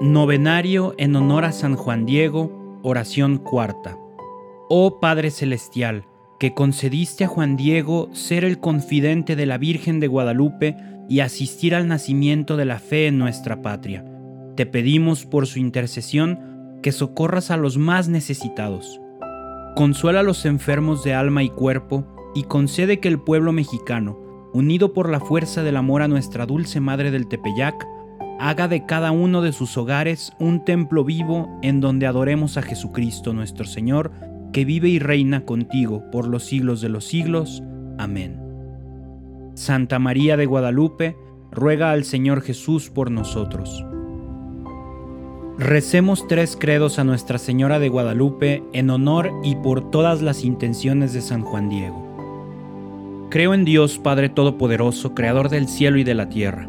Novenario en honor a San Juan Diego, oración cuarta. Oh Padre Celestial, que concediste a Juan Diego ser el confidente de la Virgen de Guadalupe y asistir al nacimiento de la fe en nuestra patria. Te pedimos por su intercesión que socorras a los más necesitados. Consuela a los enfermos de alma y cuerpo y concede que el pueblo mexicano, unido por la fuerza del amor a nuestra dulce Madre del Tepeyac, haga de cada uno de sus hogares un templo vivo en donde adoremos a Jesucristo nuestro Señor, que vive y reina contigo por los siglos de los siglos. Amén. Santa María de Guadalupe, ruega al Señor Jesús por nosotros. Recemos tres credos a Nuestra Señora de Guadalupe en honor y por todas las intenciones de San Juan Diego. Creo en Dios Padre Todopoderoso, Creador del cielo y de la tierra.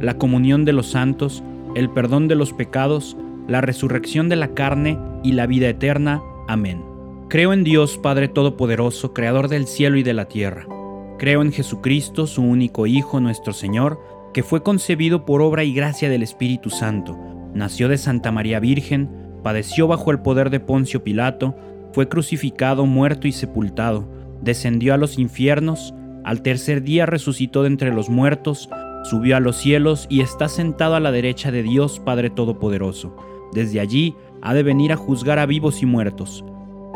la comunión de los santos, el perdón de los pecados, la resurrección de la carne y la vida eterna. Amén. Creo en Dios Padre Todopoderoso, Creador del cielo y de la tierra. Creo en Jesucristo, su único Hijo, nuestro Señor, que fue concebido por obra y gracia del Espíritu Santo, nació de Santa María Virgen, padeció bajo el poder de Poncio Pilato, fue crucificado, muerto y sepultado, descendió a los infiernos, al tercer día resucitó de entre los muertos, subió a los cielos y está sentado a la derecha de Dios Padre Todopoderoso. Desde allí ha de venir a juzgar a vivos y muertos.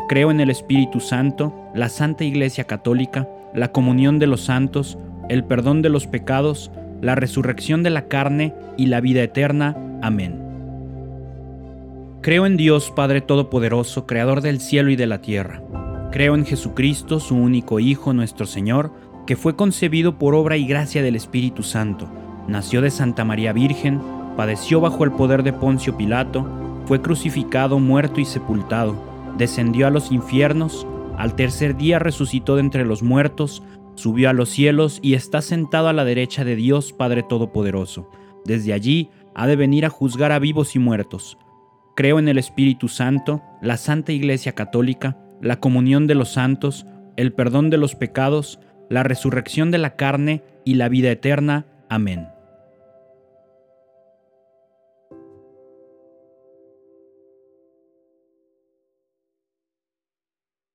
Creo en el Espíritu Santo, la Santa Iglesia Católica, la comunión de los santos, el perdón de los pecados, la resurrección de la carne y la vida eterna. Amén. Creo en Dios Padre Todopoderoso, Creador del cielo y de la tierra. Creo en Jesucristo, su único Hijo, nuestro Señor, que fue concebido por obra y gracia del Espíritu Santo, nació de Santa María Virgen, padeció bajo el poder de Poncio Pilato, fue crucificado, muerto y sepultado, descendió a los infiernos, al tercer día resucitó de entre los muertos, subió a los cielos y está sentado a la derecha de Dios Padre Todopoderoso. Desde allí ha de venir a juzgar a vivos y muertos. Creo en el Espíritu Santo, la Santa Iglesia Católica, la comunión de los santos, el perdón de los pecados, la resurrección de la carne y la vida eterna. Amén.